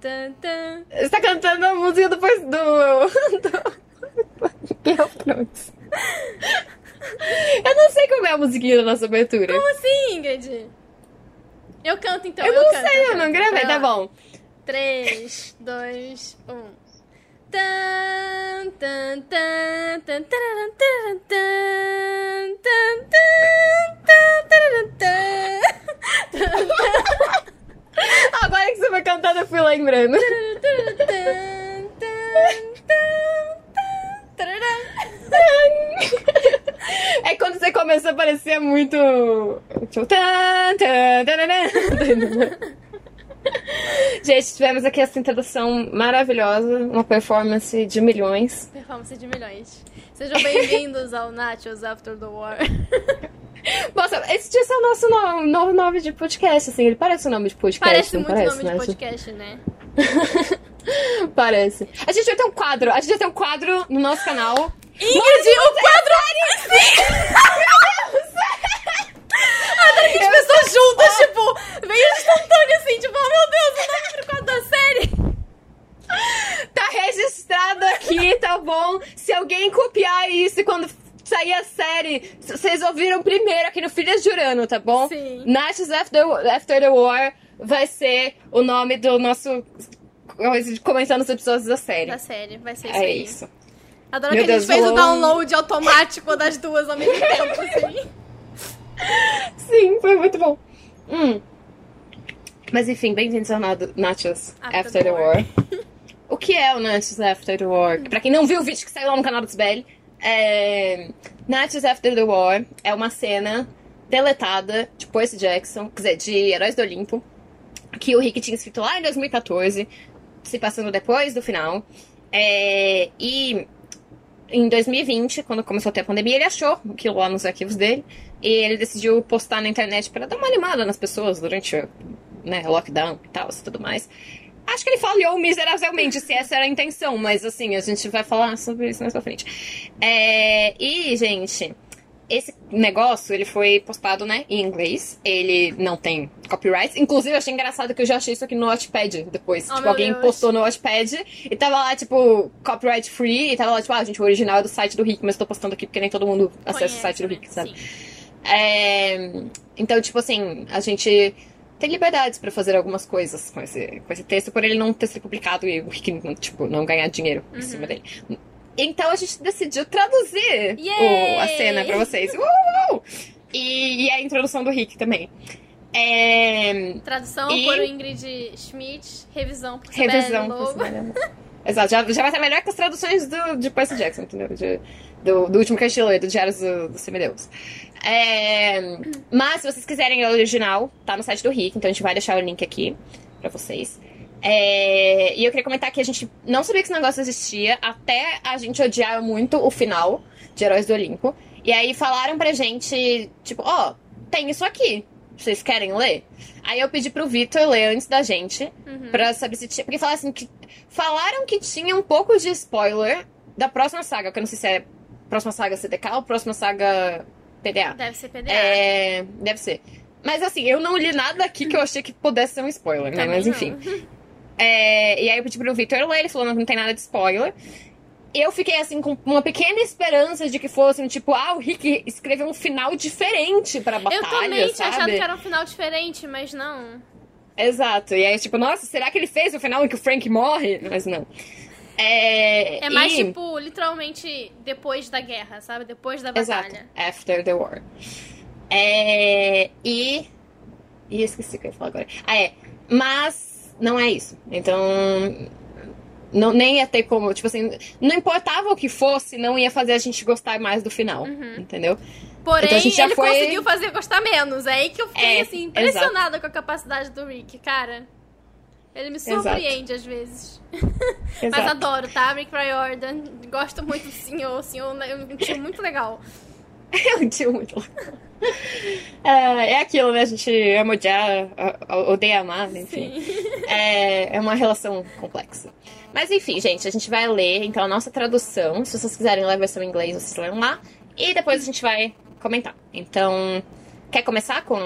tan, tan. Você tá cantando a música do... do, do Thrones. Eu não sei como é a musiquinha da nossa abertura. Como assim, Ingrid? Eu canto então. Eu não canto, sei, eu canto. não gravei, tá lá. bom. 3, 2, 1. Agora que você foi cantando, eu fui lembrando. É quando você começou a parecer muito. Tipo. Gente, tivemos aqui essa introdução maravilhosa, uma performance de milhões. Performance de milhões. Sejam bem-vindos ao Nachos After the War. Nossa, esse dia é o nosso no- novo nome de podcast, assim, ele parece o nome de podcast, Parece não muito parece, nome né? de podcast, né? Parece. A gente vai ter um quadro, a gente vai ter um quadro no nosso canal. Ingrid, o quadro! As pessoas juntas, tipo, veio instantâneo assim, tipo, oh meu Deus, o nome pro quadro da série. Tá registrado aqui, tá bom? Se alguém copiar isso e quando sair a série, vocês ouviram primeiro aqui no Filhas de Urano, tá bom? Sim. Natchez After, After the War vai ser o nome do nosso. comentando os episódios da série. Da série, vai ser isso É aí. isso. Adoro Meu que a Deus, gente fez o download automático das duas ao mesmo tempo, assim. Sim, foi muito bom. Hum. Mas enfim, bem-vindos ao Nachos After After, the the War. o que é o Nachos After the War? Pra quem não viu o vídeo que saiu lá no canal do Sibeli, é... Nachos After the War é uma cena deletada de Percy Jackson, quer dizer, de Heróis do Olimpo, que o Rick tinha escrito lá em 2014, se passando depois do final. É, E em 2020, quando começou a ter a pandemia, ele achou aquilo lá nos arquivos dele e ele decidiu postar na internet para dar uma animada nas pessoas durante né, lockdown e tal, e tudo mais. Acho que ele falhou miseravelmente, se essa era a intenção, mas assim, a gente vai falar sobre isso mais pra frente. É, e, gente, esse negócio, ele foi postado, né, em inglês. Ele não tem copyright. Inclusive, eu achei engraçado que eu já achei isso aqui no Watchpad depois. Oh, tipo, alguém Deus. postou no Watchpad e tava lá, tipo, copyright free. E tava lá, tipo, ah, gente, o original é do site do Rick, mas eu tô postando aqui porque nem todo mundo acessa Conhece, o site do? Rick, sabe? É, Então, tipo assim, a gente tem liberdades pra fazer algumas coisas com esse, com esse texto, por ele não ter sido publicado e o Rick, não, tipo, não ganhar dinheiro Uhum. em cima dele. Então a gente decidiu traduzir o- a cena pra vocês. Uhul! E, e a introdução do Rick também. É, Tradução E- por Ingrid Schmidt, revisão por revisão. Por Lobo. dela. Exato, já, já vai estar melhor que as traduções do, de Percy Jackson, entendeu? De- do, do último leu, do Diários do, do Semideus. É, mas se vocês quiserem o original, tá no site do Rick, então a gente vai deixar o link aqui pra vocês. É, e eu queria comentar que a gente não sabia que esse negócio existia até a gente odiar muito o final de Heróis do Olimpo. E aí falaram pra gente, tipo, ó, tem isso aqui. Vocês querem ler? Aí eu pedi pro Vitor ler antes da gente, Uhum. pra saber se tinha. Porque falaram assim que. Falaram que tinha um pouco de spoiler da próxima saga, que eu não sei se é próxima saga CDK ou próxima saga PDA. Deve ser PDA. É, deve ser. Mas assim, eu não li nada aqui que eu achei que pudesse ser um spoiler, né? Mas enfim. É, e aí eu pedi pro Victor ler, ele falou, não, não tem nada de spoiler. Eu fiquei assim com uma pequena esperança de que fosse, tipo, ah, o Rick escreveu um final diferente pra batalha, Eu também tinha sabe? achado que era um final diferente, mas não. Exato. E aí, tipo, nossa, será que ele fez o final em que o Frank morre? Mas não. É, É mais e- tipo, literalmente, depois da guerra, sabe? Depois da Exato. batalha. After the war. É, e. E esqueci o que eu ia falar agora. Ah, é. Mas não é isso. Então. Não, nem ia ter como, tipo assim, não importava o que fosse, não ia fazer a gente gostar mais do final, Uhum. entendeu? Porém, Então a gente já ele foi- conseguiu fazer gostar menos. É aí que eu fiquei, É, assim, impressionada com a capacidade do Rick, cara. Ele me Exato. surpreende às vezes. Mas Exato. adoro, tá? Rick Riordan. Gosto muito do senhor. O senhor é um tio muito legal. É um tio muito louco. É, é aquilo, né? A gente ama odiar, odeia amar, enfim. É, é uma relação complexa. Mas enfim, gente, a gente vai ler então a nossa tradução. Se vocês quiserem ler a versão em inglês, vocês leem lá. E depois a gente vai comentar. Então, Quer começar com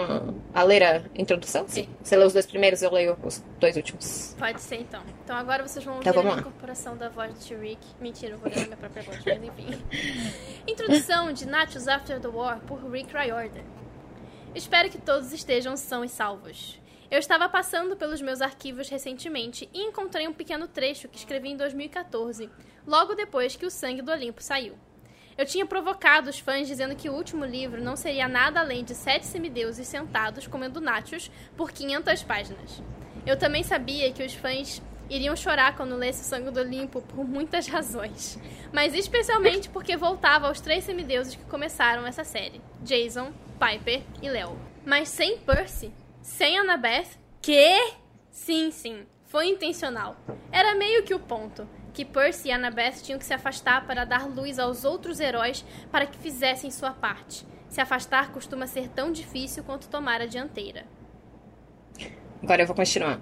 a ler a introdução? Sim. Você lê os dois primeiros, eu leio os dois últimos. Pode ser então. Então agora vocês vão Então ouvir vamos a incorporação da voz de Rick. Mentira, eu vou ler a minha própria voz, mas enfim. Introdução de Nachos After the War por Rick Riordan. Espero que todos estejam são e salvos. Eu estava passando pelos meus arquivos recentemente e encontrei um pequeno trecho que escrevi em 2014, logo depois que O Sangue do Olimpo saiu. Eu tinha provocado os fãs dizendo que o último livro não seria nada além de sete semideuses sentados comendo nachos por 500 páginas. Eu também sabia que os fãs iriam chorar quando lesse o Sangue do Olimpo por muitas razões, mas especialmente porque voltava aos três semideuses que começaram essa série: Jason, Piper e Leo. Mas sem Percy, sem Annabeth, que? Sim, sim, foi intencional. Era meio que o ponto que Percy e Annabeth tinham que se afastar para dar luz aos outros heróis para que fizessem sua parte. Se afastar costuma ser tão difícil quanto tomar a dianteira. Agora eu vou continuar.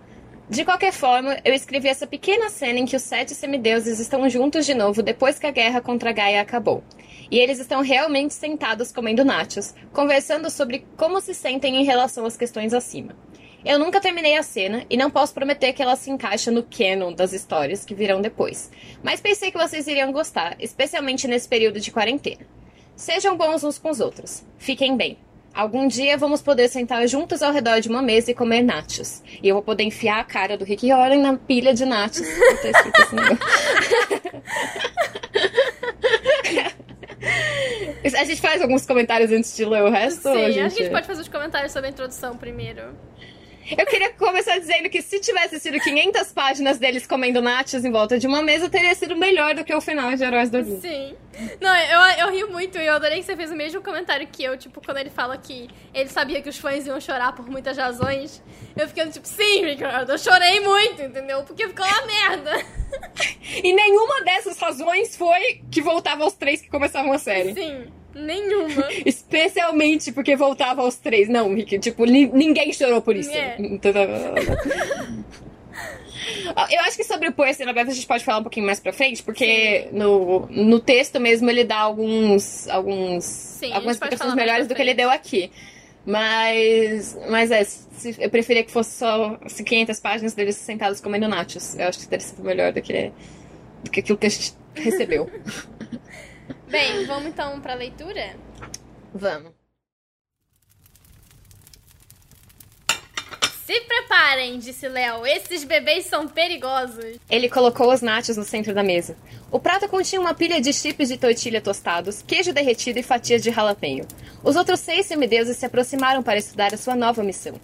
De qualquer forma, eu escrevi essa pequena cena em que os sete semideuses estão juntos de novo depois que a guerra contra Gaia acabou. E eles estão realmente sentados comendo nachos, conversando sobre como se sentem em relação às questões acima. Eu nunca terminei a cena e não posso prometer que ela se encaixa no canon das histórias que virão depois, mas pensei que vocês iriam gostar, especialmente nesse período de quarentena. Sejam bons uns com os outros. Fiquem bem. Algum dia vamos poder sentar juntos ao redor de uma mesa e comer nachos. E eu vou poder enfiar a cara do Rick Warren na pilha de nachos. Negócio. A gente faz alguns comentários antes de ler o resto? Sim, acho que a gente pode fazer os comentários sobre a introdução primeiro. Eu queria começar dizendo que se tivesse sido 500 páginas deles comendo nachos em volta de uma mesa, teria sido melhor do que o final de Heróis do Olimpo. Sim. Não, eu, eu rio muito e eu adorei que você fez o mesmo comentário que eu, tipo, quando ele fala que ele sabia que os fãs iam chorar por muitas razões. Eu fiquei tipo, sim, Ricardo, eu chorei muito, entendeu? Porque ficou uma merda. E nenhuma dessas razões foi que voltava aos três que começavam a série. Sim, nenhuma. Especialmente porque voltava aos três. Não, Rick, tipo, ni- ninguém chorou por isso. É. Então, Eu acho que sobre o Percy na Beth a gente pode falar um pouquinho mais pra frente, porque no, no texto mesmo ele dá alguns. alguns Sim, algumas explicações melhores do que ele deu aqui. Mas. Mas é, se- eu preferia que fosse só se 500 páginas deles sentados comendo nachos. Eu acho que teria sido melhor do que, do que aquilo que a gente recebeu. Bem, vamos então pra leitura? Vamos. Se preparem, disse Léo, esses bebês são perigosos. Ele colocou os nachos no centro da mesa. O prato continha uma pilha de chips de tortilha tostados, queijo derretido e fatias de jalapeño. Os outros seis semideuses se aproximaram para estudar a sua nova missão.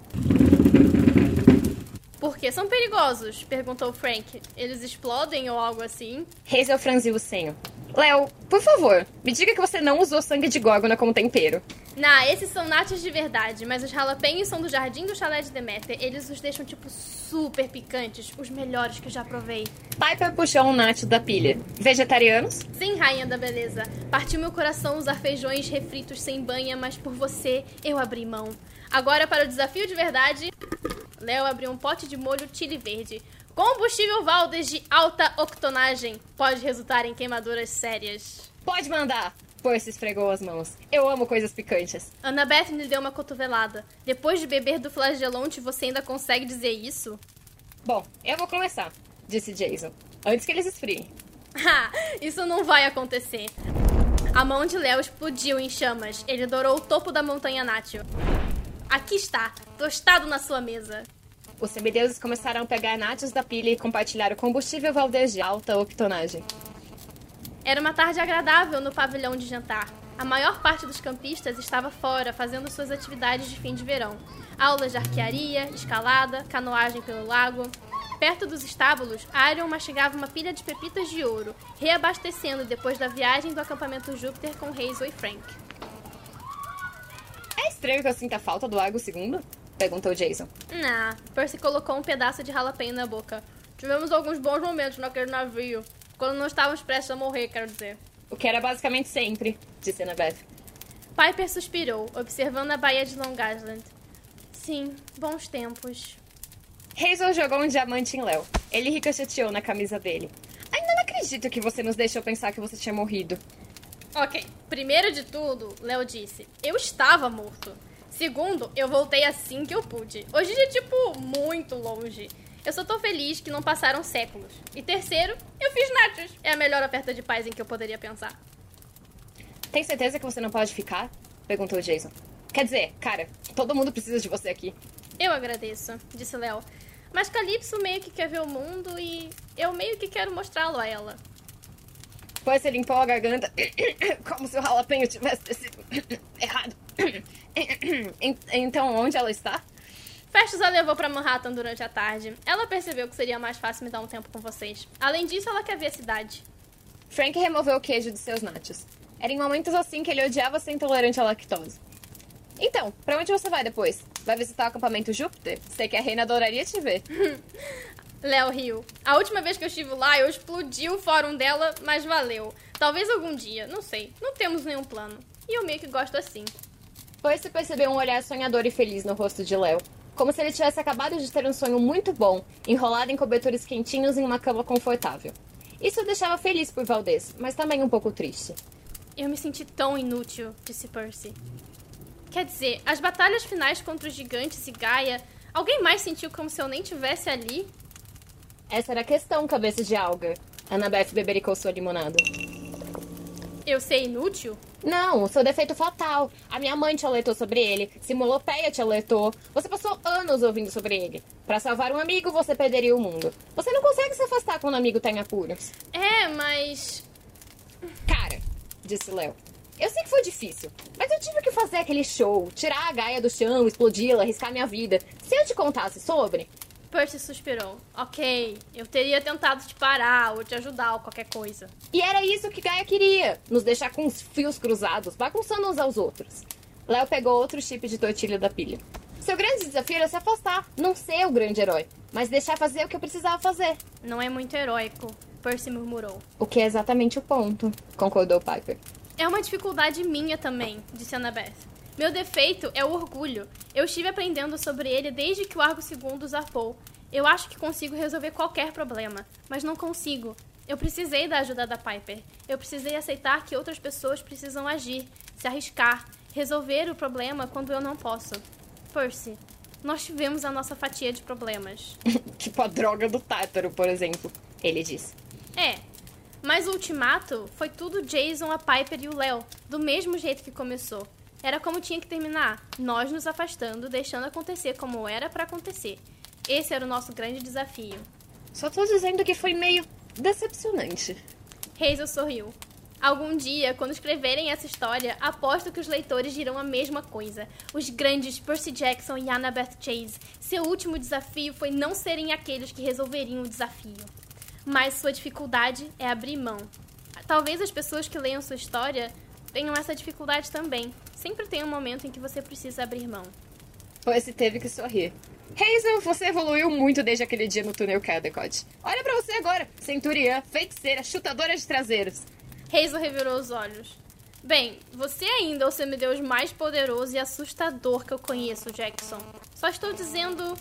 Por que são perigosos? perguntou Frank. Eles explodem ou algo assim? Hazel franziu o senho. Léo, por favor, me diga que você não usou sangue de górgona como tempero. Nah, esses são nachos de verdade, mas os jalapeños são do Jardim do Chalé de Deméter. Eles os deixam, tipo, super picantes. Os melhores que eu já provei. Piper puxou um nacho da pilha. Vegetarianos? Sim, rainha da beleza. Partiu meu coração usar feijões refritos sem banha, mas por você eu abri mão. Agora para o desafio de verdade. Léo abriu um pote de molho chile verde. Combustível Valdes de alta octonagem. Pode resultar em queimaduras sérias. Pode mandar! Percy esfregou as mãos. Eu amo coisas picantes. Annabeth lhe deu uma cotovelada. Depois de beber do flagelonte, você ainda consegue dizer isso? Bom, eu vou começar, disse Jason. Antes que eles esfriem. Ha! Isso não vai acontecer. A mão de Léo explodiu em chamas. Ele dourou o topo da montanha Natio. Aqui está, tostado na sua mesa. Os semideuses começaram a pegar nachos da pilha e compartilhar o combustível Valdez de alta octonagem. Era uma tarde agradável no pavilhão de jantar. A maior parte dos campistas estava fora, fazendo suas atividades de fim de verão. Aulas de arquearia, escalada, canoagem pelo lago. Perto dos estábulos, Arion mastigava uma pilha de pepitas de ouro, reabastecendo depois da viagem do acampamento Júpiter com Hazel e Frank. É estranho que eu sinta falta do Argo II? Perguntou Jason. Nah, Percy colocou um pedaço de jalapeño na boca. Tivemos alguns bons momentos naquele navio. Quando não estávamos prestes a morrer, quero dizer. O que era basicamente sempre, disse Annabeth. Piper suspirou, observando a baía de Long Island. Sim, bons tempos. Hazel jogou um diamante em Léo. Ele ricocheteou na camisa dele. Ainda não acredito que você nos deixou pensar que você tinha morrido. Ok, primeiro de tudo, Léo disse, eu estava morto. Segundo, eu voltei assim que eu pude. Hoje é tipo muito longe. Eu só tô feliz que não passaram séculos. E terceiro, eu fiz nachos. É a melhor oferta de paz em que eu poderia pensar. Tem certeza que você não pode ficar? Perguntou Jason. Quer dizer, cara, todo mundo precisa de você aqui. Eu agradeço, disse Léo. Mas Calypso meio que quer ver o mundo e eu meio que quero mostrá-lo a ela. Depois você limpou a garganta como se o ralapenho tivesse sido errado. Então, onde ela está? Festus a levou para Manhattan durante a tarde. Ela percebeu que seria mais fácil me dar um tempo com vocês. Além disso, ela quer ver a cidade. Frank removeu o queijo de seus nachos. Era em momentos assim que ele odiava ser intolerante à lactose. Então, pra onde você vai depois? Vai visitar o acampamento Júpiter? Sei que a reina adoraria te ver. Léo riu. A última vez que eu estive lá, eu explodi o fórum dela, mas valeu. Talvez algum dia, não sei. Não temos nenhum plano. E eu meio que gosto assim. Percy percebeu um olhar sonhador e feliz no rosto de Léo. Como se ele tivesse acabado de ter um sonho muito bom, enrolado em cobertores quentinhos em uma cama confortável. Isso o deixava feliz por Valdez, mas também um pouco triste. Eu me senti tão inútil, disse Percy. Quer dizer, as batalhas finais contra os gigantes e Gaia, alguém mais sentiu como se eu nem tivesse ali? Essa era a questão, cabeça de alga. Annabeth bebericou sua limonada. Eu ser inútil? Não, o seu defeito fatal. A minha mãe te alertou sobre ele. Simulopeia te alertou. Você passou anos ouvindo sobre ele. Para salvar um amigo, você perderia o mundo. Você não consegue se afastar quando um amigo tem apuros. É, mas. Cara, disse Léo. Eu sei que foi difícil, mas eu tive que fazer aquele show, tirar a Gaia do chão, explodi-la, arriscar minha vida. Se eu te contasse sobre, Percy suspirou. Ok, eu teria tentado te parar ou te ajudar ou qualquer coisa. E era isso que Gaia queria: nos deixar com os fios cruzados, bagunçando uns aos outros. Léo pegou outro chip de tortilha da pilha. Seu grande desafio era se afastar, não ser o grande herói, mas deixar fazer o que eu precisava fazer. Não é muito heróico, Percy murmurou. O que é exatamente o ponto, concordou Piper. É uma dificuldade minha também, disse Annabeth. Meu defeito é o orgulho. Eu estive aprendendo sobre ele desde que o Argo II zarpou. Eu acho que consigo resolver qualquer problema, mas não consigo. Eu precisei da ajuda da Piper. Eu precisei aceitar que outras pessoas precisam agir, se arriscar, resolver o problema quando eu não posso. Percy, nós tivemos a nossa fatia de problemas. tipo a droga do Tártaro, por exemplo, ele disse. É, mas o ultimato foi tudo Jason, a Piper e o Léo, do mesmo jeito que começou. Era como tinha que terminar, nós nos afastando, deixando acontecer como era para acontecer. Esse era o nosso grande desafio. Só tô dizendo que foi meio decepcionante. Hazel sorriu. Algum dia, quando escreverem essa história, aposto que os leitores dirão a mesma coisa. Os grandes Percy Jackson e Annabeth Chase. Seu último desafio foi não serem aqueles que resolveriam o desafio. Mas sua dificuldade é abrir mão. Talvez as pessoas que leiam sua história tenham essa dificuldade também. Sempre tem um momento em que você precisa abrir mão. Percy teve que sorrir. Hazel, você evoluiu muito desde aquele dia no túnel Caldecott. Olha para você agora, centuriã, feiticeira, chutadora de traseiros. Hazel revirou os olhos. Bem, você ainda é o semideus mais poderoso e assustador que eu conheço, Jackson. Só estou dizendo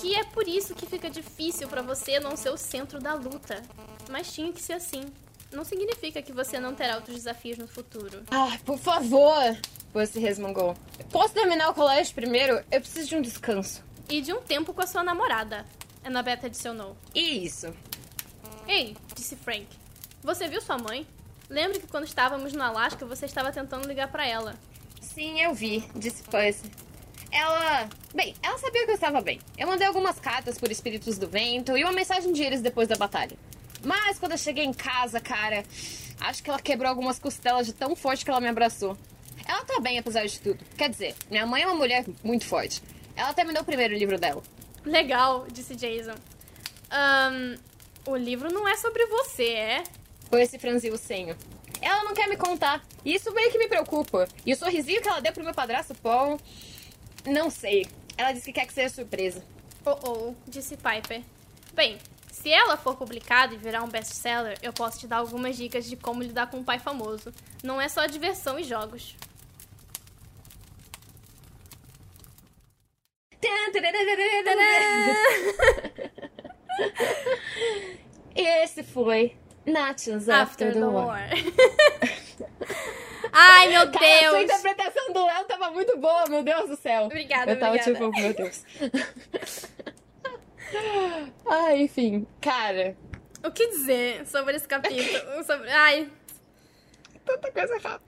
que é por isso que fica difícil para você não ser o centro da luta. Mas tinha que ser assim. Não significa que você não terá outros desafios no futuro. Ah, por favor! Você resmungou. Posso terminar o colégio primeiro? Eu preciso de um descanso. E de um tempo com a sua namorada. Annabeth adicionou. Isso. Ei, disse Frank. Você viu sua mãe? Lembro que quando estávamos no Alasca você estava tentando ligar para ela. Sim, eu vi, disse Percy. Ela. Bem, ela sabia que eu estava bem. Eu mandei algumas cartas por espíritos do vento e uma mensagem de eles depois da batalha. Mas quando eu cheguei em casa, cara, acho que ela quebrou algumas costelas de tão forte que ela me abraçou. Ela tá bem, apesar de tudo. Quer dizer, minha mãe é uma mulher muito forte. Ela terminou o primeiro livro dela. Legal, disse Jason. Um, o livro não é sobre você, é? Foi esse franzil o senho. Ela não quer me contar. E isso meio que me preocupa. E o sorrisinho que ela deu pro meu padrasto Paul. Não sei. Ela disse que quer que seja surpresa. Oh oh, disse Piper. Bem, se ela for publicada e virar um best-seller, eu posso te dar algumas dicas de como lidar com um pai famoso. Não é só diversão e jogos. e esse foi Nachos After, After the, the, War. war. Ai, meu Cara, Deus! Sua interpretação do Léo tava muito boa, meu Deus do céu. Obrigada, Eu tava obrigada. tipo, meu Deus. ah, enfim, cara, O que dizer sobre esse capítulo? sobre... Ai, tanta coisa errada.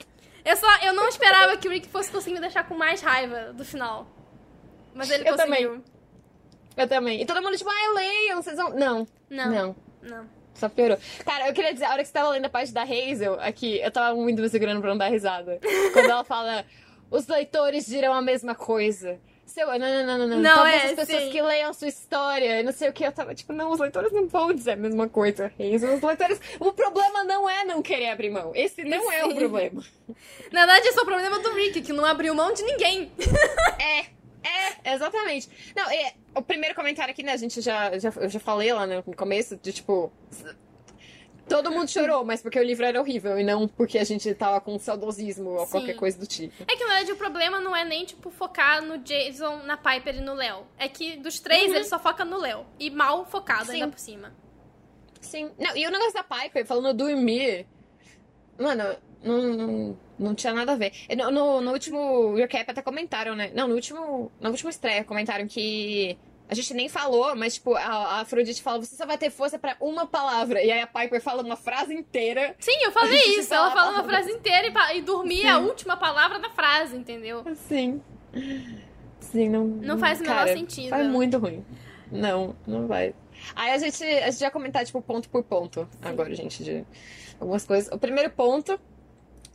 eu só... Eu não esperava que o Rick fosse conseguir me deixar com mais raiva do final. Mas ele Eu conseguiu. Eu também. E todo mundo, tipo, ai, leiam, vocês vão. Não. Não. Não. Não. Só piorou. Cara, eu queria dizer, a hora que você tava lendo a parte da Hazel aqui, eu tava muito me segurando pra não dar risada. Quando ela fala, os leitores dirão a mesma coisa. Seu, não, não, não, não, não. Não, Talvez é, as pessoas sim. que leiam a sua história, não sei o que, eu tava tipo, não, os leitores não vão dizer a mesma coisa, Hazel. Os leitores. O problema não é não querer abrir mão. Esse não é o Sim. problema. Na verdade, esse é o problema do Rick, que não abriu mão de ninguém. É, é, exatamente. Não, é, o primeiro comentário aqui, né, a gente já, já, eu já falei lá no começo, de tipo. Todo mundo chorou, mas porque o livro era horrível e não porque a gente tava com saudosismo ou Sim. qualquer coisa do tipo. É que, na verdade, o problema não é nem, tipo, focar no Jason, na Piper e no Léo. É que dos três, Uhum. ele só foca no Léo. E mal focado Sim. ainda por cima. Sim. Não, e o negócio da Piper falando dormir. Mano, não, não, não tinha nada a ver. No, no, no último recap até comentaram, né? Não, no último. Na última estreia comentaram que. A gente nem falou, mas, tipo, a, a Afrodite fala: você só vai ter força pra uma palavra. E aí a Piper fala uma frase inteira. Sim, eu falei isso. Ela fala- fala uma frase inteira e, e dormir a última palavra da frase, entendeu? Sim. Sim, não. Não faz o menor sentido. Faz muito ruim. Não, não vai. Aí a gente, a gente vai comentar, tipo, ponto por ponto agora, gente, de algumas coisas. O primeiro ponto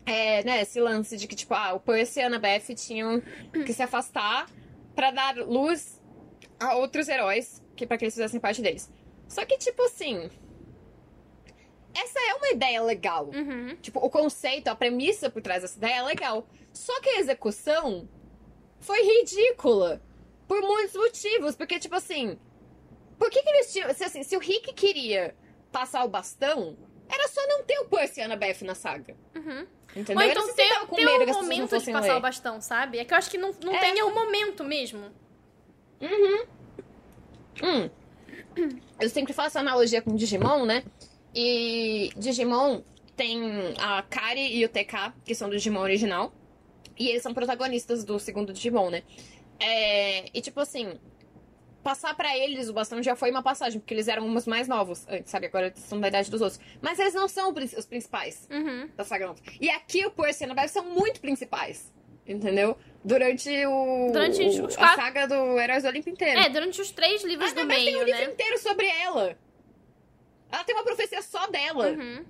é, né, esse lance de que, tipo, ah, o Percy e a Annabeth tinham que se afastar pra dar luz a outros heróis que para que eles fizessem parte deles. Só que, tipo assim. Essa é uma ideia legal. Uhum. Tipo, o conceito, a premissa por trás dessa ideia é legal. Só que a execução foi ridícula. Por muitos motivos. Porque, tipo assim. Por que, que eles tinham. Se, assim, se o Rick queria passar o bastão, era só não ter o Percy e a Annabeth na saga. Uhum. Entendeu? Ou então ter, ter um pessoas não momento de passar ler. o bastão, sabe? É que eu acho que não, não É. tem o momento mesmo. Hum. Eu sempre faço analogia com Digimon, né? E Digimon tem a Kari e o TK, que são do Digimon original. E eles são protagonistas do segundo Digimon, né? É, e tipo assim, passar pra eles o bastão já foi uma passagem, porque eles eram uns mais novos antes, sabe? Agora eles são da idade dos outros. Mas eles não são os os principais Uhum. da saga nova. E aqui o Percy e a Annabelle são muito principais. Entendeu? Durante o. Durante o- os a quatro- saga do Heróis do Olimpo inteiro. É, durante os três livros A do Annabelle tem meio, um livro né? inteiro sobre ela. Ela tem uma profecia só dela. Uhum.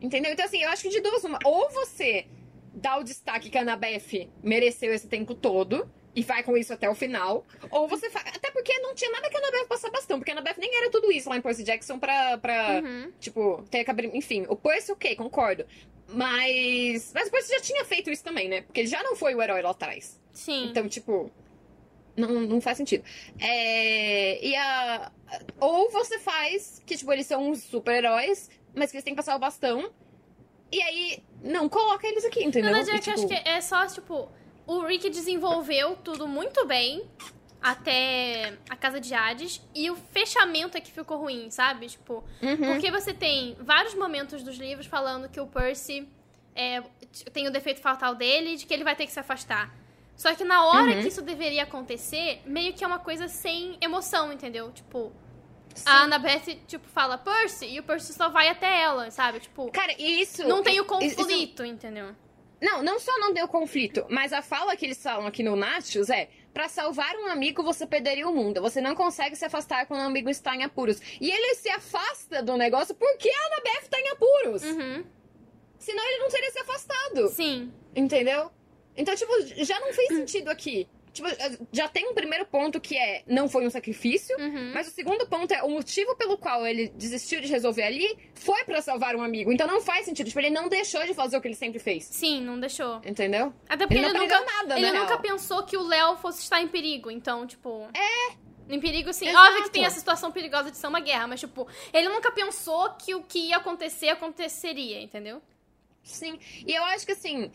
Entendeu? Então, assim, eu acho que de duas, uma. Ou você dá o destaque que a Annabeth mereceu esse tempo todo. E vai com isso até o final. Ou você faz. Até porque não tinha nada que a Annabeth passar bastão. Porque a Annabeth nem era tudo isso lá em Percy Jackson pra. pra Uhum. Tipo, ter abrir. Enfim, o Percy, ok, concordo. Mas. Mas o Percy já tinha feito isso também, né? Porque ele já não foi o herói lá atrás. Sim. Então, tipo. Não, não faz sentido. É, e a. Ou você faz que, tipo, eles são uns super-heróis, mas que eles têm que passar o bastão. E aí, não coloca eles aqui, entendeu? Na verdade, é tipo, acho que é só, tipo, o Rick desenvolveu tudo muito bem até a Casa de Hades e o fechamento é que ficou ruim, sabe? Tipo, uhum. porque você tem vários momentos dos livros falando que o Percy é, tem o defeito fatal dele e de que ele vai ter que se afastar. Só que na hora Uhum. que isso deveria acontecer, meio que é uma coisa sem emoção, entendeu? Tipo, Sim. a Annabeth, tipo, fala Percy e o Percy só vai até ela, sabe? Tipo, Cara, isso. não tem o isso- conflito, entendeu? Não, não só não deu conflito, mas a fala que eles falam aqui no Nachos é: pra salvar um amigo você perderia o mundo. Você não consegue se afastar quando um amigo está em apuros. E ele se afasta do negócio porque a Annabeth tá em apuros. Uhum. Senão ele não teria se afastado. Sim. Entendeu? Então, tipo, já não fez sentido aqui. Tipo, já tem um primeiro ponto que é não foi um sacrifício, Uhum. mas o segundo ponto é o motivo pelo qual ele desistiu de resolver ali foi pra salvar um amigo. Então não faz sentido. Tipo, ele não deixou de fazer o que ele sempre fez. Sim, não deixou. Entendeu? Até porque Ele ele, não nunca, nada, ele nunca real. pensou que o Léo fosse estar em perigo. Então, tipo. É. Em perigo, sim. Exato. Óbvio que tem a situação perigosa de ser uma guerra, mas, tipo, ele nunca pensou que o que ia acontecer aconteceria, entendeu? Sim. E eu acho que assim.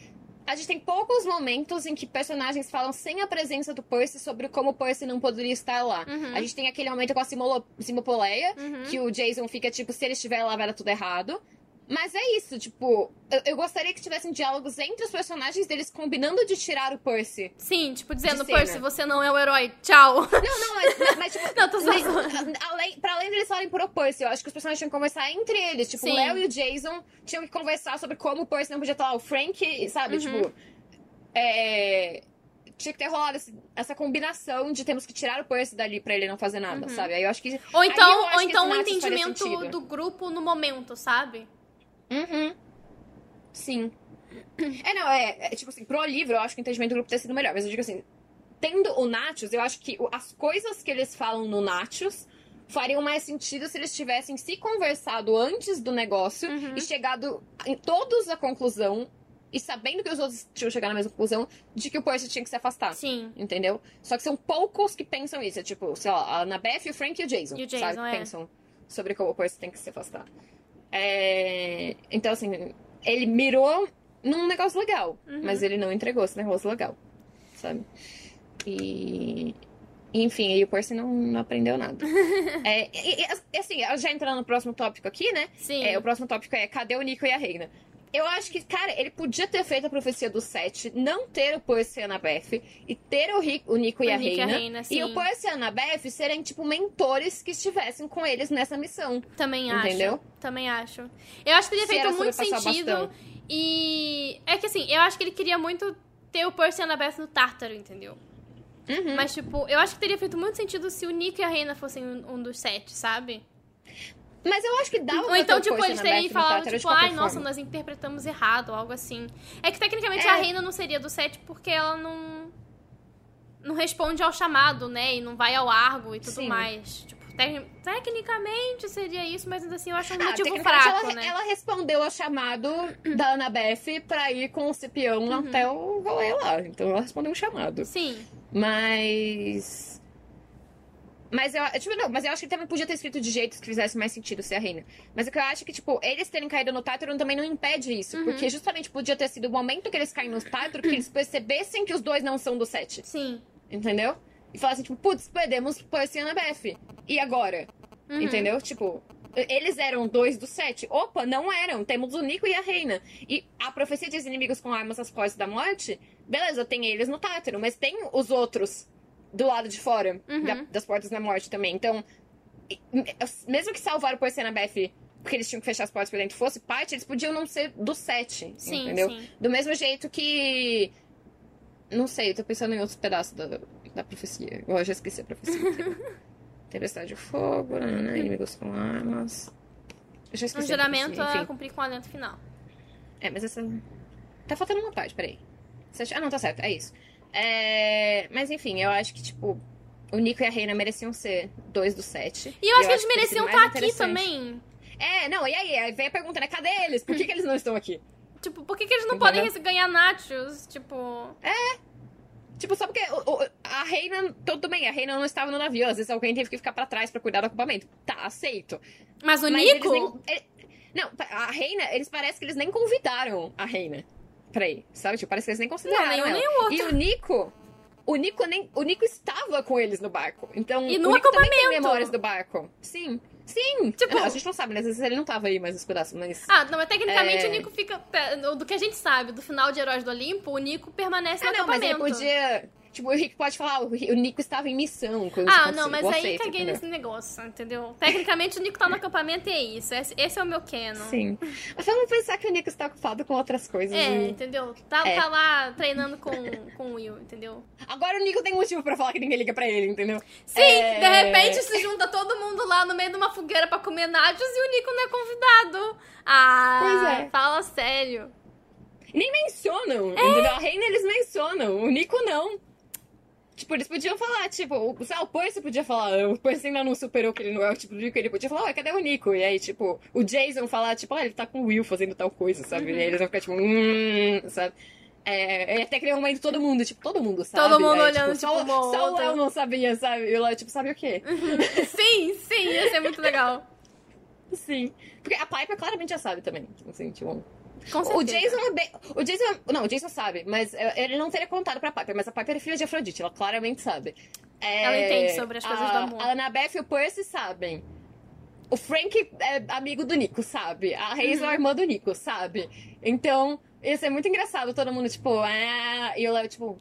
A gente tem poucos momentos em que personagens falam sem a presença do Percy sobre como o Percy não poderia estar lá. Uhum. A gente tem aquele momento com a Simolo- Simopoleia, Uhum. que o Jason fica tipo, se ele estiver lá vai dar tudo errado. Mas é isso, tipo, eu, eu gostaria que tivessem diálogos entre os personagens deles combinando de tirar o Percy. Sim, tipo, dizendo. Percy, você não é o herói, tchau. Não, não, mas, mas tipo, Não, tô só além, pra além deles falarem pro Percy, eu acho que os personagens tinham que conversar entre eles. Tipo, Sim. o Léo e o Jason tinham que conversar sobre como o Percy não podia estar lá. O Frank, sabe? Uhum. Tipo, é, tinha que ter rolado esse- essa combinação de temos que tirar o Percy dali pra ele não fazer nada, sabe? Aí eu acho que. Uhum. Ou então, ou então esse um entendimento do grupo no momento, sabe? Uhum. Sim. É, não, é, é, tipo assim, pro livro eu acho que o entendimento do grupo ter sido melhor, mas eu digo assim, tendo o Nachos, eu acho que as coisas que eles falam no Nachos fariam mais sentido se eles tivessem se conversado antes do negócio Uhum. e chegado em todos a conclusão e sabendo que os outros tinham chegado na mesma conclusão de que o Percy tinha que se afastar. Sim. Entendeu? Só que são poucos que pensam isso. É tipo, sei lá, a Annabeth, o Frank e o Jason. E o Jason, sabe? Que é. pensam sobre como o Percy tem que se afastar. É, Então, assim, ele mirou num negócio legal. Uhum. Mas ele não entregou esse negócio legal. Sabe? E. Enfim, aí o Percy não, não aprendeu nada. é, e, e, assim, já entrando no próximo tópico aqui, né? Sim. É, o próximo tópico é cadê o Nico e a Reina? Eu acho que, cara, ele podia ter feito a profecia do Sete, não ter o Percy e a Annabeth, e ter o, Ri- o Nico e O a Nico e a Reina. Reina, e o Percy e a Annabeth serem, tipo, mentores que estivessem com eles nessa missão. Também acho. Entendeu? Também acho. Eu acho que teria Se feito muito sentido. E. É que assim, eu acho que ele queria muito ter o Percy e a Annabeth no Tártaro, entendeu? Uhum. Mas, tipo, eu acho que teria feito muito sentido se o Nico e a Reina fossem um dos sete, sabe? Mas eu acho que dava Ou pra então, o tipo, eles no falado, tipo, ai, nossa, forma. nós interpretamos errado, algo assim. É que tecnicamente É. a Reina não seria do sete porque ela não. Não responde ao chamado, né? E não vai ao Argo e tudo Sim. mais. Tipo, tec- tecnicamente seria isso, mas ainda assim eu acho um Ah, motivo fraco, ela, né? ela respondeu ao chamado da Annabeth pra ir com o Cipião Uhum. até o rolê lá. Então ela respondeu um chamado. Sim. Mas. Mas eu, tipo, não, mas eu acho que ele também podia ter escrito de jeitos que fizesse mais sentido ser a reina. Mas o que eu acho é que, tipo, eles terem caído no Tártaro também não impede isso. Uhum. Porque justamente podia ter sido o momento que eles caem no Tártaro que eles percebessem que os dois não são do sete. Sim. Entendeu? E falassem, tipo, putz, perdemos Percy e Annabeth. E agora? Uhum. Entendeu? Tipo, eles eram dois do sete. Opa, não eram. Temos o Nico e a Reina. E a profecia diz inimigos com armas às portas da morte. Beleza, tem eles no Tártaro, mas tem os outros do lado de fora Uhum. da- das portas da morte também. Então, mesmo que salvaram Percy e Annabeth porque eles tinham que fechar as portas por dentro fosse parte, eles podiam não ser do sete. Sim, entendeu? sim. Do mesmo jeito que. Não sei, eu tô pensando em outros pedaços da, da profecia. Eu já esqueci a profecia. Tempestade de fogo, né? inimigos com armas. Eu já Um esqueci. a juramento a enfim. cumprir com o alento final. É, mas essa. Tá faltando uma parte, peraí. Ah, não, tá certo, é isso. É... Mas enfim, eu acho que, tipo, o Nico e a Reina mereciam ser dois do sete. E eu acho que eles teria mereciam sido mais estar aqui interessante. também. É, não, e aí? Aí vem a pergunta, né? Cadê eles? Por que, que eles não estão aqui? Tipo, por que, que eles não Entendeu? podem ganhar nachos? Tipo. Tipo, só porque o- o- a reina. Tudo bem, a reina não estava no navio. Às vezes alguém teve que ficar pra trás pra cuidar do acampamento. Tá, aceito. Mas o Mas Nico? eles nem- ele- não, a reina, eles parecem que eles nem convidaram a reina pra ir. Sabe? Tipo, parece que eles nem consideraram. Não, nenhum ela. nem o outro. E o Nico. O Nico, nem, o Nico estava com eles no barco. Então, E no o Nico também tem acampamento. memórias do barco. Sim. Sim. Tipo- Não, a gente não sabe, né? Às vezes ele não tava aí mais nos pedaços, mas. Ah, não, mas tecnicamente É. o Nico fica. Do que a gente sabe, do final de Heróis do Olimpo, o Nico permanece Ah, no não, mas ele acampamento. podia. Tipo, o Rick pode falar, o Ri- o Nico estava em missão. Ah, não, mas aí aceito, caguei nesse negócio, entendeu? Tecnicamente o Nico tá no acampamento e é isso. Esse, esse é o meu canon. Sim. Mas vamos pensar que o Nico está ocupado com outras coisas. É, e- entendeu? Tá, É. tá lá treinando com, com o Will, entendeu? Agora o Nico tem motivo pra falar que ninguém liga pra ele, entendeu? Sim, É. de repente se junta todo mundo lá no meio de uma fogueira pra comer nachos e o Nico não é convidado. Ah, Pois é. fala sério. Nem mencionam, É. A reina eles mencionam, o Nico não. Tipo, eles podiam falar, tipo, o, sei lá, o Percy podia falar, o Percy ainda não superou que ele não é o tipo de Nico, ele podia falar, ué, cadê o Nico? E aí, tipo, o Jason falar, tipo, ah, ele tá com o Will fazendo tal coisa, sabe? Uhum. E aí eles vão ficar, tipo, hum, sabe? É, e até aquele momento todo mundo, tipo, todo mundo sabe. Todo mundo aí, olhando, só, tipo, um só o outro. Léo não sabia, sabe? E o Léo, tipo, sabe o quê? sim, sim, ia ser muito legal. Sim. Porque a Piper claramente já sabe também, assim, tipo... O. Jason é bem. O Jason. Não, o Jason sabe, mas é, ele não teria contado pra Piper, mas a Piper é filha de Afrodite, ela claramente sabe. É, Ela entende sobre as coisas a, do amor. A Annabeth e o Percy sabem. o Frank é amigo do Nico, sabe? A Hazel é a irmã do Nico, sabe? Então, ia ser muito engraçado todo mundo, tipo, ah, e eu levo, tipo,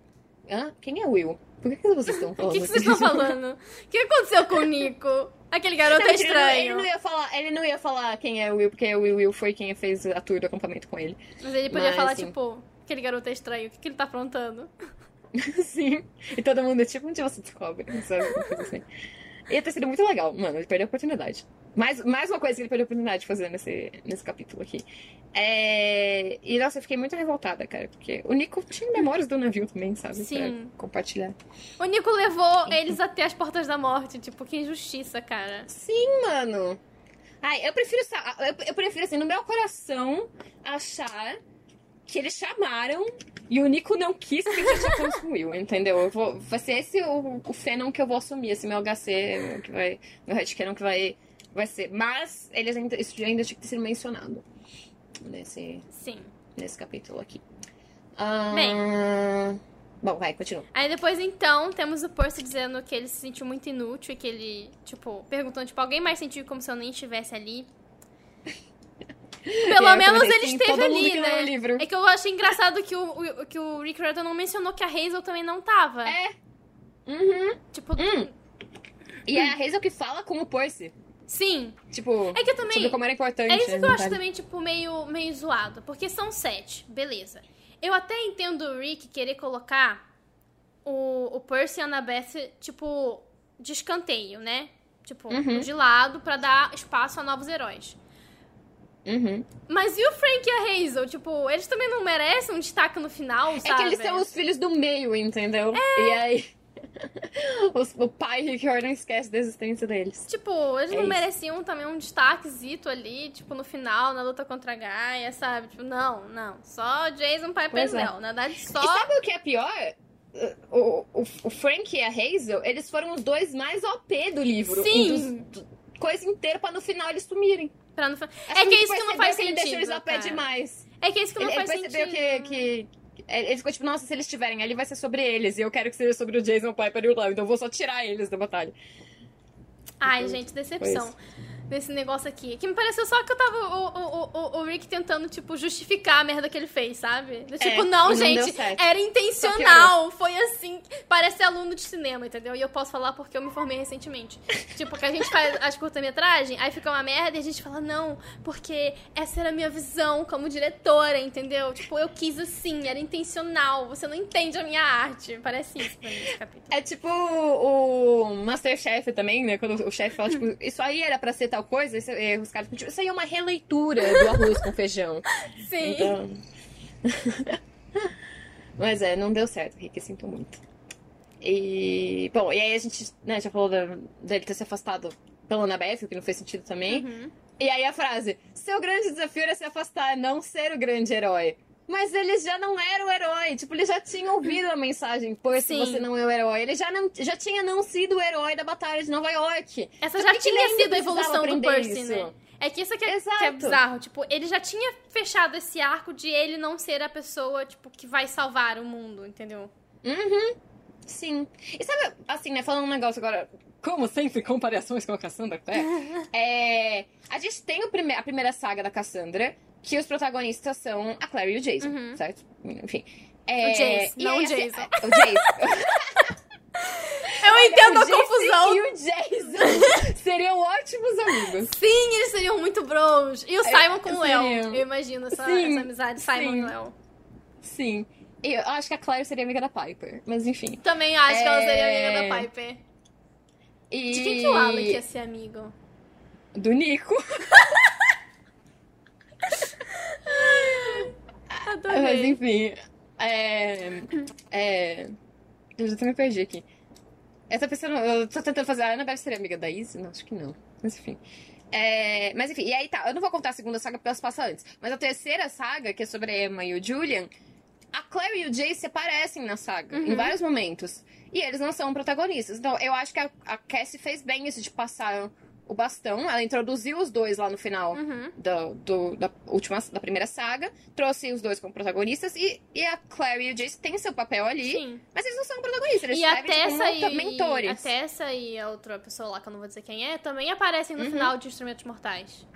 hã? Quem é o Will? Por que, que vocês estão O falando que, que assim? vocês estão falando? O que aconteceu com o Nico? Aquele garoto Não, é ele não- Ele estranho. não, ia falar, ele não ia falar quem é o Will, porque o Will, foi quem fez a tour do acampamento com ele. Mas ele podia Mas, falar, assim- tipo, aquele garoto é estranho. O que, que ele tá aprontando? Sim. E todo mundo, tipo, onde você descobre? Sabe? Assim. Ia ter sido muito legal. Mano, ele perdeu a oportunidade. Mais, mais uma coisa que ele perdeu a oportunidade de fazer nesse, nesse capítulo aqui. É... E, nossa, eu fiquei muito revoltada, cara. Porque o Nico tinha memórias do navio também, sabe? Sim. Pra compartilhar. O Nico levou eles até as portas da morte. Tipo, que injustiça, cara. Sim, mano. Ai, eu prefiro, eu prefiro, assim, no meu coração, achar que eles chamaram e o Nico não quis que ele já tinha Will, entendeu? Eu vou, vai ser esse o, o fandom que eu vou assumir, esse meu HC, que vai, meu headcanon que vai, vai ser. Mas eles ainda, isso ainda tinha que ter sido mencionado nesse, Sim. nesse capítulo aqui. Ah, Bem. Bom, vai, continua. Aí depois, então, temos o Percy dizendo que ele se sentiu muito inútil e que ele, tipo, perguntando, tipo, alguém mais sentiu como se eu nem estivesse ali? Pelo eu menos ele esteve ali, leu né? livro. É que eu achei engraçado que o, o- que o Rick Riordan não mencionou que a Hazel também não tava. É. Uhum. Tipo, Hum. E é a Hazel que fala com o Percy. sim. Tipo, É que eu também- sobre como era importante. É isso que eu né, acho também, tipo, meio, meio zoado. Porque são sete, beleza. Eu até entendo o Rick querer colocar o, o Percy e a Annabeth, tipo, de escanteio, né? Tipo, Uhum. de lado pra dar espaço a novos heróis. Uhum. Mas e o Frank e a Hazel? Tipo, eles também não merecem um destaque no final, É sabe? que eles são os filhos do meio, entendeu? E aí. os- o pai Rick Jordan esquece da existência deles. Tipo, eles É não isso. mereciam também um destaquezito ali, tipo, no final, na luta contra a Gaia, sabe? Tipo, não, não. Só Jason Piper Pois é. não. Na verdade, só... E sabe o que é pior? O, o, o Frank e a Hazel, eles foram os dois mais OP do livro. Sim. Dos- do- coisa inteira pra no final eles sumirem. Pra não... É que é ele isso que não faz que ele deixou sentido, eles a pé cara. demais. É que é isso que não Ele, ele faz percebeu sentido. que, que. Ele ficou tipo, nossa, se eles estiverem ali vai ser sobre eles. E eu quero que seja sobre o Jason Piper e o Léo. Então eu vou só tirar eles da batalha. Ai, Foi- gente, foi decepção. Desse negócio aqui. Que me pareceu só que eu tava. O, o, o, o Rick tentando, tipo, justificar a merda que ele fez, sabe? Do Tipo, É, não, gente. Era intencional. Foi assim. Parece aluno de cinema, entendeu? E eu posso falar porque eu me formei recentemente. tipo, que a gente faz as curta-metragem, aí fica uma merda e a gente fala, não, porque essa era a minha visão como diretora, entendeu? Tipo, eu quis assim, era intencional. Você não entende a minha arte. Parece isso pra mim esse capítulo. É tipo o Masterchef também, né? Quando o chefe fala, tipo, isso aí era pra ser tal coisa, isso, e os caras, tipo, isso aí é uma releitura do arroz com feijão. Sim. Então. Mas é, não deu certo, Rick, sinto muito. E. Bom, e aí a gente, né, já falou da- dele ter se afastado pela Annabeth, o que não fez sentido também. Uhum. E aí a frase: seu grande desafio era se afastar, não ser o grande herói. Mas eles já não eram o herói. Tipo, eles já tinham ouvido a mensagem, pois se você não é o herói. Ele já, não, já tinha não sido o herói da Batalha de Nova York. Essa Então, já tinha sido a evolução do Percy, isso? né? É que isso que é, que é bizarro. Tipo, ele já tinha fechado esse arco de ele não ser a pessoa, tipo, que vai salvar o mundo, entendeu? Uhum. Sim. E sabe, assim, né, falando um negócio agora, como sempre, comparações com a Cassandra Clare, é, a gente tem o prime a primeira saga da Cassandra, que os protagonistas são a Claire e o Jason, Uhum. certo? Enfim. É, O Jace, e não o assim, Jason. o Jace. Eu entendo o a confusão. e o Jason seriam ótimos amigos. Sim, eles seriam muito bros. E o Simon com o Léo. Eu imagino essa, Sim, essa amizade, Simon sim. e Léo. Sim. Eu acho que a Claire seria amiga da Piper, mas enfim. Também acho que ela seria É. amiga da Piper. E... De quem que o Alec ia ser amigo? Do Nico. Mas Adorei. enfim. É. É. Eu já até me perdi aqui. Tô pensando. Eu tô tentando fazer. A Annabelle seria amiga da Izzy? Não, acho que não. Mas enfim. É, mas enfim, e aí tá. Eu não vou contar a segunda saga porque elas passam antes. Mas a terceira saga, que é sobre a Emma e o Julian, a Claire e o Jace aparecem na saga em vários momentos. E eles não são protagonistas. Então eu acho que a, a Cassie fez bem isso de passar o bastão, ela introduziu os dois lá no final Uhum. do, do- da última, da primeira saga, trouxe os dois como protagonistas, e, e a Clary e o Jace têm seu papel ali, Sim. mas eles não são protagonistas, eles E servem até tipo, essa, monta- e, mentores. até essa e a outra pessoa lá, que eu não vou dizer quem é, também aparecem no Uhum. final de Instrumentos Mortais.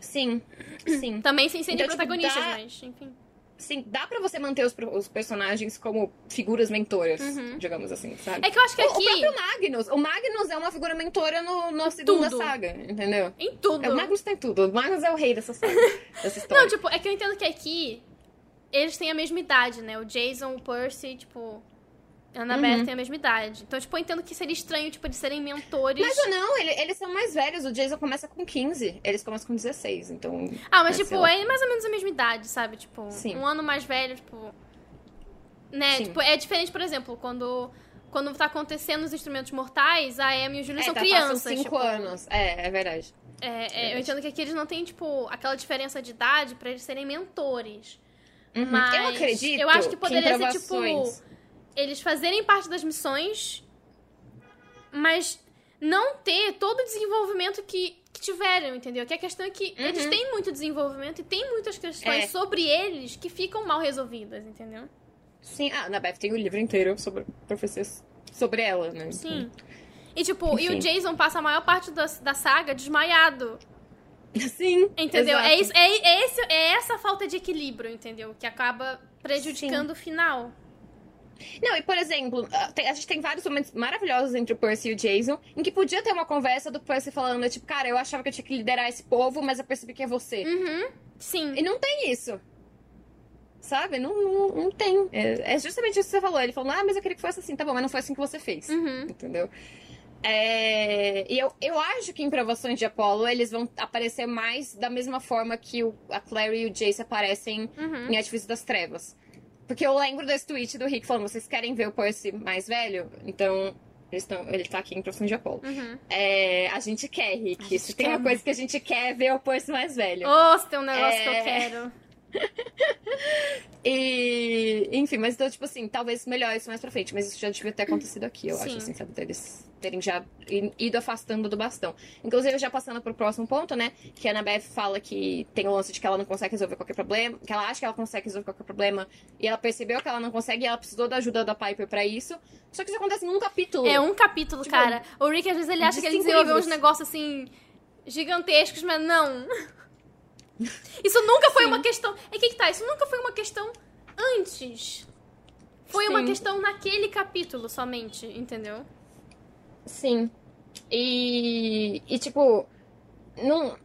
Sim, sim. Também sem serem Então, tipo, protagonistas, dá- mas enfim. Sim, dá pra você manter os, os personagens como figuras mentoras, Uhum. digamos assim, sabe? É que eu acho que O- O aqui, próprio Magnus. O Magnus é uma figura mentora no, na segunda tudo. saga, entendeu? em tudo. É, O Magnus tem tudo. O Magnus é o rei dessa saga, dessa história. Não, tipo, é que eu entendo que aqui eles têm a mesma idade, né? O Jason, o Percy, tipo. A Annabeth Uhum. tem a mesma idade. Então, tipo, eu entendo que seria estranho, tipo, de serem mentores. Mas ou não, ele- eles são mais velhos. O Jason começa com 15, eles começam com 16, então... Ah, mas, É, tipo, lá. é mais ou menos a mesma idade, sabe? Tipo, Sim. um ano mais velho, tipo. Né? Sim. Tipo, é diferente, por exemplo, quando. Quando tá acontecendo os instrumentos mortais, a Amy e o Júlio É, são tá, crianças. passam 5 tipo, anos. É, é verdade. É, é, eu Verdade. entendo que aqui eles não têm, tipo, aquela diferença de idade pra eles serem mentores. Uhum. Mas eu acredito eu acho que poderia em ser, tipo, Eles fazerem parte das missões, mas não ter todo o desenvolvimento que, que tiveram, entendeu? Que a questão é que eles Uhum. têm muito desenvolvimento e tem muitas questões É. sobre eles que ficam mal resolvidas, entendeu? Sim, ah, na Beth tem o livro inteiro sobre profecias sobre ela, né? Sim. E tipo, e o Enfim. Jason passa a maior parte da, da saga desmaiado. Sim. Entendeu? É, isso, é, é, esse, é essa falta de equilíbrio, entendeu? Que acaba prejudicando o final. Não, e por exemplo, a tem- a gente tem vários momentos maravilhosos entre o Percy e o Jason, em que podia ter uma conversa do Percy falando, tipo, cara, eu achava que eu tinha que liderar esse povo, mas eu percebi que é você. Uhum. Sim. E não tem isso. Sabe? Não, não, não tem. É, é justamente isso que você falou. Ele falou, ah, mas eu queria que fosse assim. Tá bom, mas não foi assim que você fez. Uhum. Entendeu? É, e eu, eu acho que em Provações de Apollo eles vão aparecer mais da mesma forma que o, a Clary e o Jace aparecem Uhum. em Artifício das Trevas. Porque eu lembro desse tweet do Rick falando: vocês querem ver o Percy mais velho? Então. Eles tão, ele tá aqui em Provações de Apollo. Uhum. É, a gente quer, Rick. Se tem uma coisa que a gente quer é ver o Percy mais velho. Se tem um negócio que eu É. quero. E, enfim, mas então, tipo assim, talvez melhor isso mais pra frente, mas isso já devia ter acontecido aqui, eu Sim. acho, assim, sabe? Deles terem já ido afastando do bastão. Inclusive, já passando pro próximo ponto, né? Que a Annabeth fala que tem o lance de que ela não consegue resolver qualquer problema, que ela acha que ela consegue resolver qualquer problema, e ela percebeu que ela não consegue e ela precisou da ajuda da Piper pra isso. Só que isso acontece num capítulo. É um capítulo, Tipo, cara. O Rick, às vezes, ele acha que ele desenvolveu uns livros. negócios assim. gigantescos, mas não. Isso nunca foi Sim. uma questão. É que que tá, isso nunca foi uma questão antes. Foi uma Sim. questão naquele capítulo somente, entendeu? Sim. E, e tipo, não,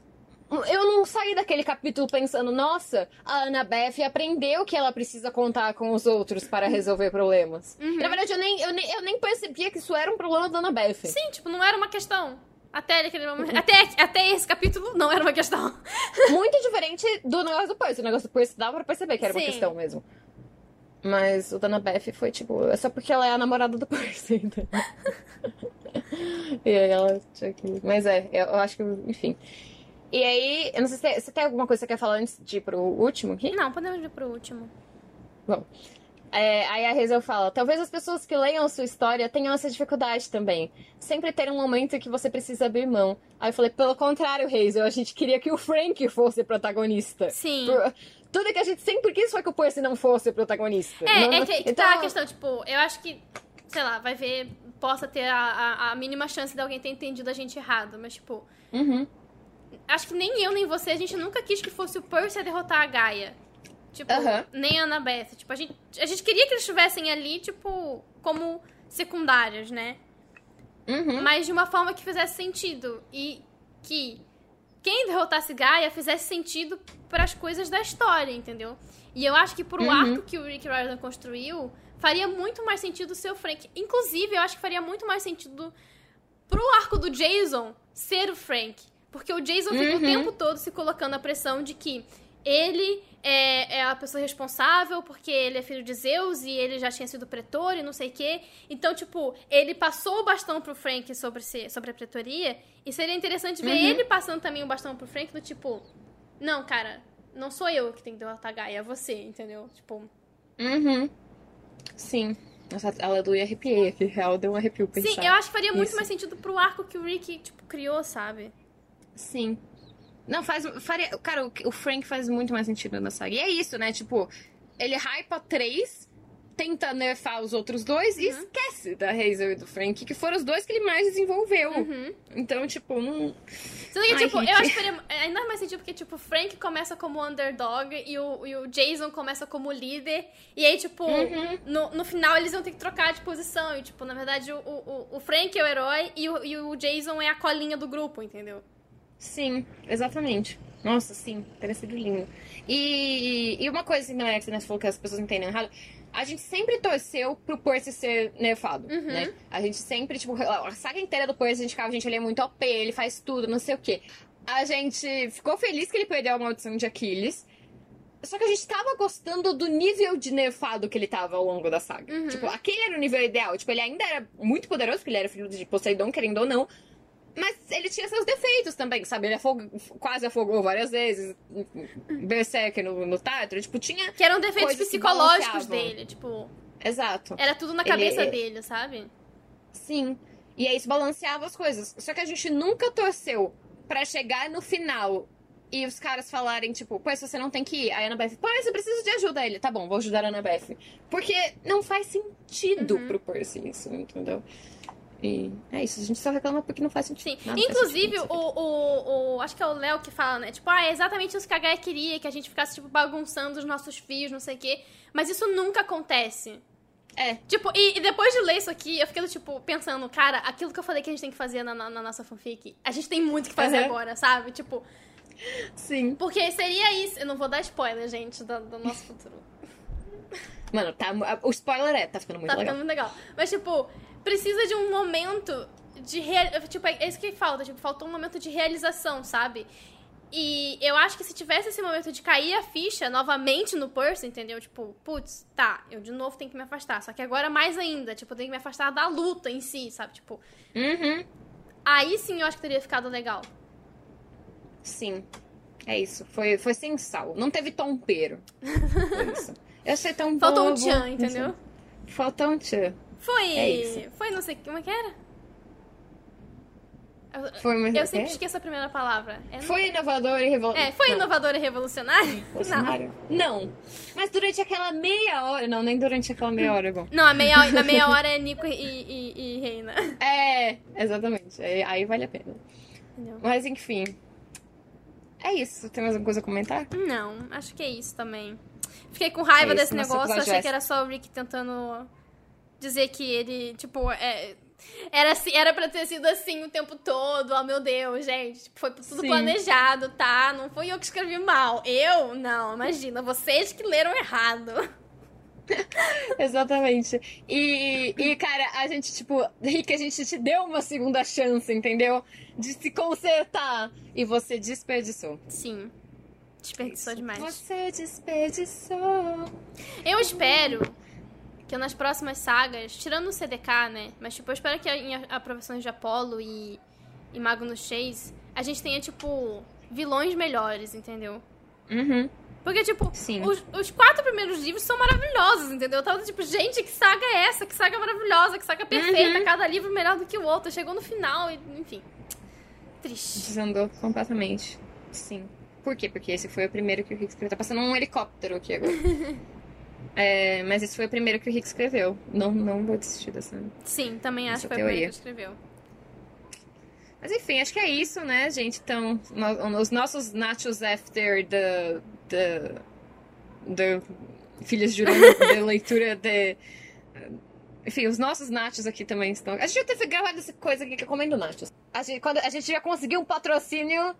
eu não saí daquele capítulo pensando, nossa, a Annabeth aprendeu que ela precisa contar com os outros para resolver problemas. Uhum. Na verdade, eu nem, eu, nem, eu nem percebia que isso era um problema da Annabeth. Sim, tipo, não era uma questão. Até aquele momento. Até, até esse capítulo não era uma questão. Muito diferente do negócio do Percy. O negócio do Percy dava pra perceber que era uma Sim. questão mesmo. Mas o da Annabeth foi tipo, é só porque ela é a namorada do Percy. entendeu? e aí ela tinha que. Mas é, eu acho que, enfim. E aí, eu não sei se tem, você tem alguma coisa que você quer falar antes de ir pro último aqui? Não, podemos ir pro último. Bom. É, aí a Hazel fala: talvez as pessoas que leiam a sua história tenham essa dificuldade também. Sempre ter um momento em que você precisa abrir mão. Aí eu falei: pelo contrário, Hazel, a gente queria que o Frank fosse protagonista. Sim. Por- Tudo que a gente sempre quis foi que o Percy não fosse o protagonista. É, Não- é que, que então, tá a questão, tipo, eu acho que, sei lá, vai ver, possa ter a, a, a mínima chance de alguém ter entendido a gente errado, mas, tipo, Uhum. acho que nem eu nem você, a gente nunca quis que fosse o Percy a derrotar a Gaia. Tipo, Aham. nem a Annabeth. Tipo, a gente, a gente queria que eles estivessem ali, tipo, como secundários, né? Uhum. Mas de uma forma que fizesse sentido. E que quem derrotasse Gaia fizesse sentido para as coisas da história, entendeu? E eu acho que pro Uhum. arco que o Rick Riordan construiu, faria muito mais sentido ser o Frank. Inclusive, eu acho que faria muito mais sentido pro arco do Jason ser o Frank. Porque o Jason fica o Uhum. tempo todo se colocando a pressão de que ele é, é a pessoa responsável porque ele é filho de Zeus e ele já tinha sido pretor e não sei o quê. Então, tipo, ele passou o bastão pro Frank sobre, ser, sobre a pretoria e seria interessante ver Uhum. ele passando também o bastão pro Frank do tipo, não, cara, não sou eu que tenho que derrotar a Gaia, é você, entendeu? Tipo, Uhum. Sim. Nossa, aleluia, arrepiei aqui. Real, deu um arrepio pensar. Sim, eu acho que faria muito Isso. mais sentido pro arco que o Rick, tipo, criou, sabe? Sim. Não, faz. Faria, cara, o, o Frank faz muito mais sentido na saga. E é isso, né? Tipo, ele hypa três, tenta nerfar os outros dois e esquece da Hazel e do Frank, que foram os dois que ele mais desenvolveu. Uhum. Então, tipo, não. Sendo que, tipo, eu acho que faria ainda mais sentido porque, tipo, o Frank começa como underdog e o, e o Jason começa como líder. E aí, tipo, Uhum. no, no final eles vão ter que trocar de posição. E, tipo, na verdade, o, o, o Frank é o herói e o, e o Jason é a colinha do grupo, entendeu? Sim, exatamente. Nossa, sim, teria sido lindo. E, e uma coisa assim, né, que você falou que as pessoas entendem errado. A gente sempre torceu pro Percy ser nerfado, Uhum. né? A gente sempre, tipo, a saga inteira do Percy, a gente ficava, gente, ele é muito OP, ele faz tudo, não sei o quê. A gente ficou feliz que ele perdeu a maldição de Aquiles. Só que a gente tava gostando do nível de nerfado que ele tava ao longo da saga. Uhum. Tipo, aquele era o nível ideal. Tipo, ele ainda era muito poderoso, porque ele era filho de Poseidon, querendo ou não. Mas ele tinha seus defeitos também, sabe? Ele afog... quase afogou várias vezes. Berserker no, no Tátaro. Tipo, tinha. Que eram defeitos psicológicos dele. Tipo, Exato. era tudo na Ele- cabeça é- dele, sabe? Sim. E aí isso balanceava as coisas. Só que a gente nunca torceu pra chegar no final e os caras falarem, tipo, pois você não tem que ir. Aí a Annabeth, pois eu preciso de ajuda. Ele, tá bom, vou ajudar a Annabeth. Porque não faz sentido Uhum. pro Percy isso, entendeu? E é isso, a gente só reclama porque não faz sentido. Sim. Inclusive, sentido, o, o, o- Acho que é o Léo que fala, né? Tipo, ah, é exatamente isso que a Gaia queria, que a gente ficasse, tipo, bagunçando os nossos fios, não sei o quê. Mas isso nunca acontece. É. Tipo, e, e depois de ler isso aqui, eu fiquei, tipo, pensando, cara, aquilo que eu falei que a gente tem que fazer na, na- na nossa fanfic, a gente tem muito que fazer Aham. agora, sabe? Tipo, Sim. porque seria isso. Eu não vou dar spoiler, gente, do, do nosso futuro. Mano, tá, o spoiler é, tá ficando muito tá legal. ficando muito legal. Mas, tipo, precisa de um momento de. Real... Tipo, é isso que falta. Tipo, faltou um momento de realização, sabe? E eu acho que se tivesse esse momento de cair a ficha novamente no Percy, entendeu? Tipo, putz, tá, eu de novo tenho que me afastar. Só que agora mais ainda, tipo, eu tenho que me afastar da luta em si, sabe? Tipo, Uhum. aí sim eu acho que teria ficado legal. Sim. É isso. Foi, foi sem sal. Não teve tompeiro. Foi isso. Eu sei tão Faltou um bobo. tchan, entendeu? Faltou um tchan. Foi. É isso. Foi não sei como é que era? Eu, Foi, mas eu sempre esqueço a primeira palavra. É, Foi inovador e revolucionário. é, foi inovador e revolucionário? Não. Não. Mas durante aquela meia hora. Não, nem durante aquela meia hora é bom. Não, a meia, na meia hora é Nico e, e, e Reina. É, exatamente. Aí, aí vale a pena. Entendeu? Mas enfim. É isso. Tem mais alguma coisa a comentar? Não, acho que é isso também. Fiquei com raiva É isso, desse negócio, achei que era só o Rick tentando dizer que ele, tipo, é. Era, assim, era pra ter sido assim o tempo todo. Oh, meu Deus, gente. Tipo, Foi tudo Sim. planejado, tá? Não fui eu que escrevi mal. Eu? Não, imagina. Vocês que leram errado. Exatamente. E, e, cara, a gente, tipo, Rick, a gente te deu uma segunda chance, entendeu? De se consertar. E você desperdiçou. Sim. Desperdiçou demais. Você desperdiçou. Eu espero que nas próximas sagas, tirando o CDK, né? Mas, tipo, eu espero que em aprovações de Apollo e, e Magnus Chase, a gente tenha, tipo, vilões melhores, entendeu? Uhum. Porque, tipo, Sim. os, os quatro primeiros livros são maravilhosos, entendeu? Eu tava tipo, gente, que saga é essa? Que saga maravilhosa, que saga perfeita, Uhum. cada livro melhor do que o outro. Chegou no final e, enfim. Triste. Desandou completamente. Sim. Por quê? Porque esse foi o primeiro que o Rick escreveu. Tá passando um helicóptero aqui agora. É, mas esse foi o primeiro que o Rick escreveu. Não, não vou desistir dessa. Sim, também acho que foi a primeira teoria. que escreveu. Mas enfim, acho que é isso, né, gente? Então, no- os nossos nachos after the. the. the filhos de Urano, de leitura de. Enfim, os nossos nachos aqui também estão. A gente já teve gravado essa coisa aqui que eu comendo nachos. A gente, quando, a gente já conseguiu um patrocínio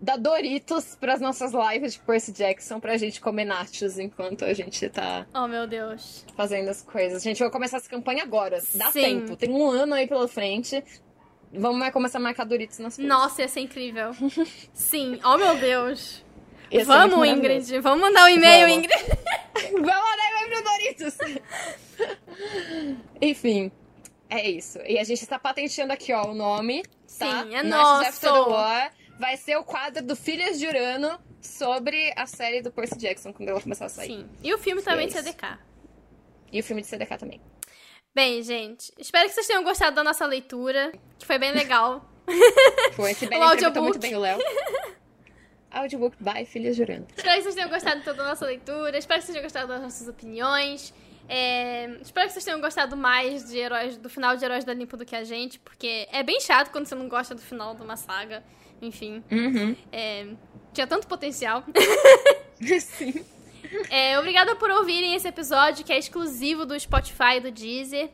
da Doritos pras nossas lives de Percy Jackson pra gente comer nachos enquanto a gente tá Oh, meu Deus. fazendo as coisas. Gente, vai começar essa campanha agora. Dá Sim. tempo. Tem um ano aí pela frente. Vamos começar a marcar Doritos nas coisas. Nossa, ia ser incrível. Sim, oh meu Deus. Ia Vamos. Ingrid. Vamos mandar um e-mail, Vamos. Ingrid. Vamos mandar e-mail pro Doritos! Enfim, é isso. E a gente está patenteando aqui, ó, o nome. Tá? Sim, é Nights nosso. After the War. Vai ser o quadro do Filhas de Urano sobre a série do Percy Jackson, quando ela começar a sair. Sim. E o filme também é de. CDK. E o filme de CDK também. Bem, gente, espero que vocês tenham gostado da nossa leitura, que foi bem legal. Foi, esse bem O interpretou audiobook. muito bem o Léo. Audiobook by Filhas Jurando. Espero que vocês tenham gostado toda a nossa leitura. Espero que vocês tenham gostado das nossas opiniões. É, espero que vocês tenham gostado mais de heróis, do final de Heróis da Limpo do que a gente, porque é bem chato quando você não gosta do final de uma saga. Enfim, Uhum. é, tinha tanto potencial. Sim. É, obrigada por ouvirem esse episódio que é exclusivo do Spotify e do Deezer.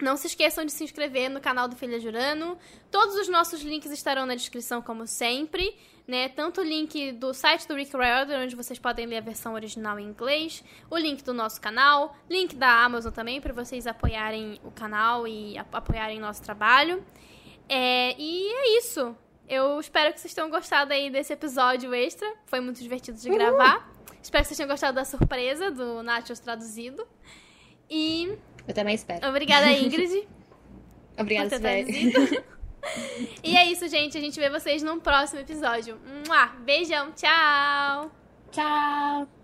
Não se esqueçam de se inscrever no canal do Filha Jurano. Todos os nossos links estarão na descrição, como sempre. Né? Tanto o link do site do Rick Riordan, onde vocês podem ler a versão original em inglês, o link do nosso canal, link da Amazon também, para vocês apoiarem o canal e ap- apoiarem nosso trabalho. É, e é isso. Eu espero que vocês tenham gostado aí desse episódio extra. Foi muito divertido de gravar. Espero que vocês tenham gostado da surpresa do Nachos traduzido. E Eu também espero. obrigada, Ingrid, por Obrigada, ter Sibeli. traduzido. e é isso, gente. A gente vê vocês num próximo episódio. Mua! Beijão, tchau! Tchau.